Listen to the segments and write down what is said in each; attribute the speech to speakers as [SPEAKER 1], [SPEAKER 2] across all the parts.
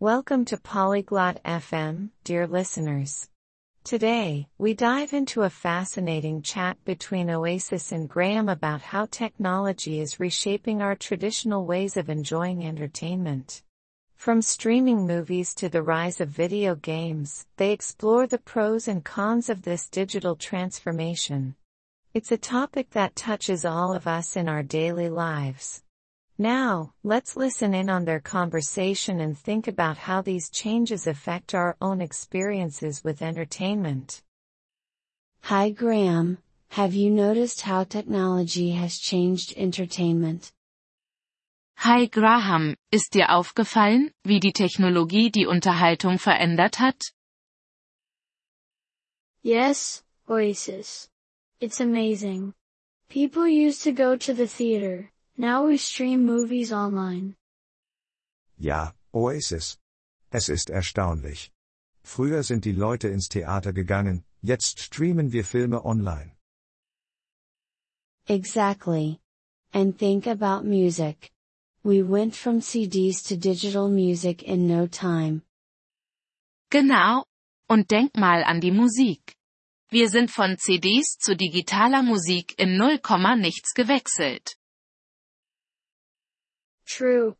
[SPEAKER 1] Welcome to Polyglot FM, dear listeners. Today, we dive into a fascinating chat between Oasis and Graham about how technology is reshaping our traditional ways of enjoying entertainment. From streaming movies to the rise of video games, they explore the pros and cons of this digital transformation. It's a topic that touches all of us in our daily lives. Now, let's listen in on their conversation and think about how these changes affect our own experiences with entertainment.
[SPEAKER 2] Hi Graham, have you noticed how technology has changed entertainment?
[SPEAKER 3] Hi Graham, ist dir aufgefallen, wie die Technologie die Unterhaltung verändert hat?
[SPEAKER 4] Yes, Oasis. It's amazing. People used to go to the theater, now we stream movies online.
[SPEAKER 5] Ja, Oasis. Es ist erstaunlich. Früher sind die Leute ins Theater gegangen, jetzt streamen wir Filme online.
[SPEAKER 2] Exactly. And think about music. We went from CDs to digital music in no time.
[SPEAKER 3] Genau. Und denk mal an die Musik. Wir sind von CDs zu digitaler Musik in 0, nichts gewechselt.
[SPEAKER 4] True.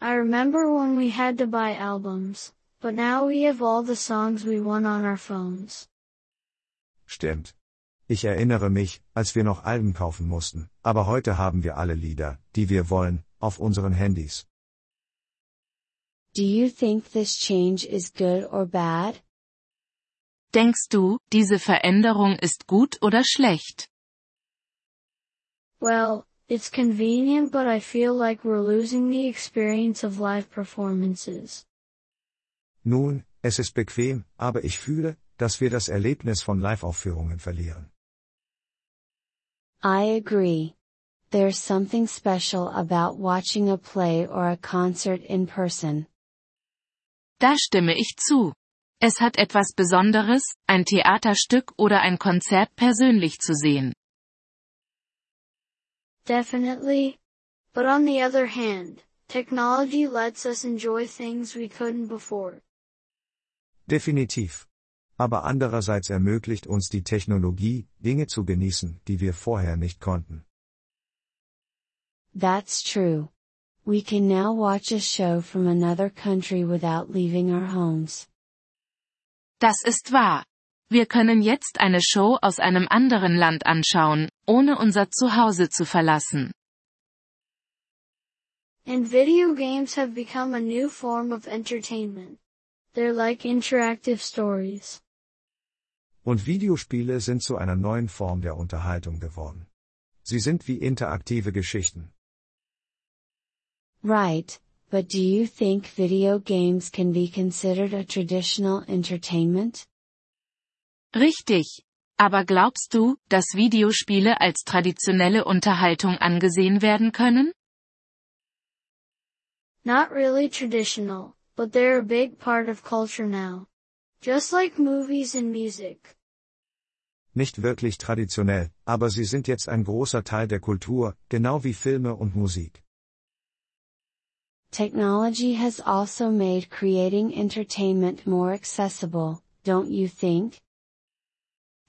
[SPEAKER 4] I remember when we had to buy albums, but now we have all the songs we want on our phones.
[SPEAKER 5] Stimmt. Ich erinnere mich, als wir noch Alben kaufen mussten, aber heute haben wir alle Lieder, die wir wollen, auf unseren Handys.
[SPEAKER 2] Do you think this change is good or bad?
[SPEAKER 3] Denkst du, diese Veränderung ist gut oder schlecht?
[SPEAKER 4] Well, it's convenient but I feel like we're losing the experience of live performances.
[SPEAKER 5] Nun, es ist bequem, aber ich fühle, dass wir das Erlebnis von Live-Aufführungen verlieren.
[SPEAKER 2] I agree. There's something special about watching a play or a concert in person.
[SPEAKER 3] Da stimme ich zu. Es hat etwas Besonderes, ein Theaterstück oder ein Konzert persönlich zu sehen.
[SPEAKER 4] Definitely. But on the other hand, technology lets us enjoy things we couldn't before.
[SPEAKER 5] Definitiv. Aber andererseits ermöglicht uns die Technologie, Dinge zu genießen, die wir vorher nicht konnten.
[SPEAKER 2] That's true. We can now watch a show from another country without leaving our homes.
[SPEAKER 3] Das ist wahr. Wir können jetzt eine Show aus einem anderen Land anschauen, ohne unser Zuhause zu verlassen.
[SPEAKER 4] And video games have become a new form of entertainment. They're like interactive stories.
[SPEAKER 5] Und Videospiele sind zu einer neuen Form der Unterhaltung geworden. Sie sind wie interaktive Geschichten.
[SPEAKER 2] Right, but do you think video games can be considered a traditional entertainment?
[SPEAKER 3] Richtig. Aber glaubst du, dass Videospiele als traditionelle Unterhaltung angesehen werden können?
[SPEAKER 4] Not really traditional, but they're a big part of culture now. Just like movies and music.
[SPEAKER 5] Nicht wirklich traditionell, aber sie sind jetzt ein großer Teil der Kultur, genau wie Filme und Musik.
[SPEAKER 2] Technology has also made creating entertainment more accessible, don't you think?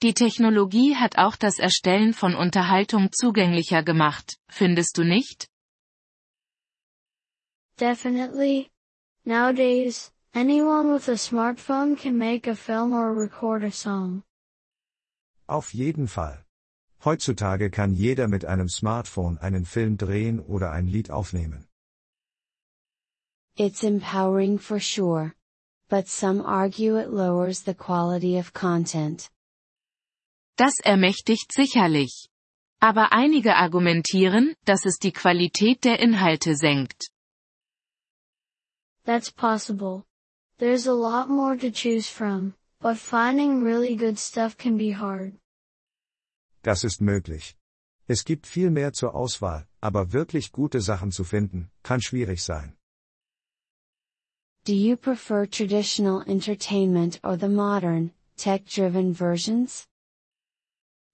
[SPEAKER 3] Die Technologie hat auch das Erstellen von Unterhaltung zugänglicher gemacht, findest du nicht?
[SPEAKER 4] Definitely. Nowadays, anyone with a smartphone can make a film or record a song.
[SPEAKER 5] Auf jeden Fall. Heutzutage kann jeder mit einem Smartphone einen Film drehen oder ein Lied aufnehmen.
[SPEAKER 2] It's empowering for sure. But some argue it lowers the quality of content.
[SPEAKER 3] Das ermächtigt sicherlich. Aber einige argumentieren, dass es die Qualität der Inhalte senkt.
[SPEAKER 4] That's possible. There's a lot more to choose from, but finding really good stuff can be hard.
[SPEAKER 5] Das ist möglich. Es gibt viel mehr zur Auswahl, aber wirklich gute Sachen zu finden, kann schwierig sein.
[SPEAKER 2] Do you prefer traditional entertainment or the modern, tech-driven versions?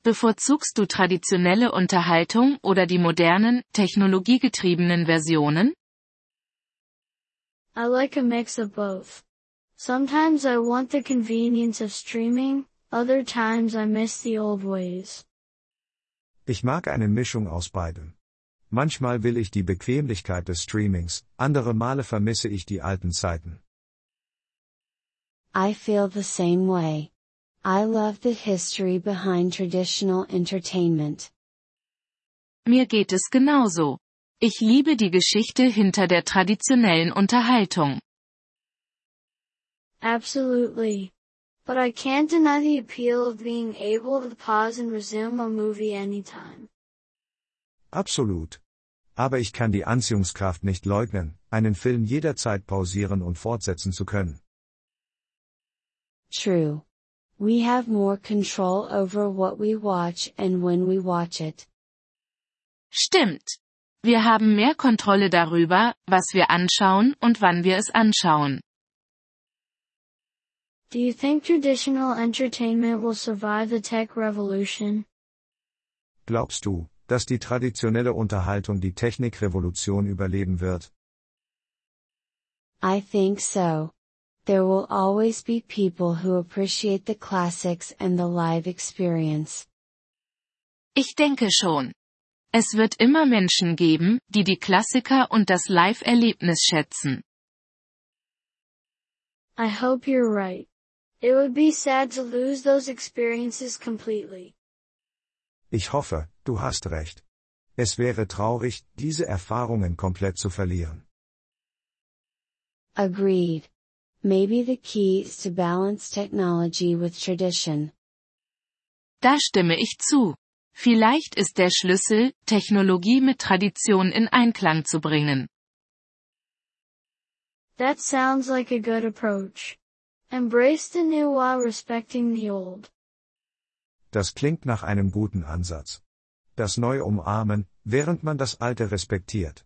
[SPEAKER 3] Bevorzugst du traditionelle Unterhaltung oder die modernen, technologiegetriebenen Versionen?
[SPEAKER 4] I like a mix of both. Sometimes I want the convenience of streaming, other times I miss the old ways.
[SPEAKER 5] Ich mag eine Mischung aus beidem. Manchmal will ich die Bequemlichkeit des Streamings, andere Male vermisse ich die alten Zeiten.
[SPEAKER 2] I feel the same way. I love the history behind traditional entertainment.
[SPEAKER 3] Mir geht es genauso. Ich liebe die Geschichte hinter der traditionellen Unterhaltung.
[SPEAKER 4] Absolutely. But I can't deny the appeal of being able to pause and resume a movie anytime.
[SPEAKER 5] Absolut. Aber ich kann die Anziehungskraft nicht leugnen, einen Film jederzeit pausieren und fortsetzen zu können.
[SPEAKER 2] True. We have more control over what we watch and when we watch it.
[SPEAKER 3] Stimmt. Wir haben mehr Kontrolle darüber, was wir anschauen und wann wir es anschauen.
[SPEAKER 4] Do you think traditional entertainment will survive the tech revolution?
[SPEAKER 5] Glaubst du, dass die traditionelle Unterhaltung die Technikrevolution überleben wird?
[SPEAKER 2] I think so. There will always be people who appreciate the classics and the live experience.
[SPEAKER 3] Ich denke schon. Es wird immer Menschen geben, die die Klassiker und das Live-Erlebnis schätzen.
[SPEAKER 4] I hope you're right. It would be sad to lose those experiences completely.
[SPEAKER 5] Ich hoffe, du hast recht. Es wäre traurig, diese Erfahrungen komplett zu verlieren.
[SPEAKER 2] Agreed. Maybe the key is to balance technology with tradition.
[SPEAKER 3] Da stimme ich zu. Vielleicht ist der Schlüssel, Technologie mit Tradition in Einklang zu bringen.
[SPEAKER 4] That sounds like a good approach. Embrace the new while respecting the old.
[SPEAKER 5] Das klingt nach einem guten Ansatz. Das Neue umarmen, während man das Alte respektiert.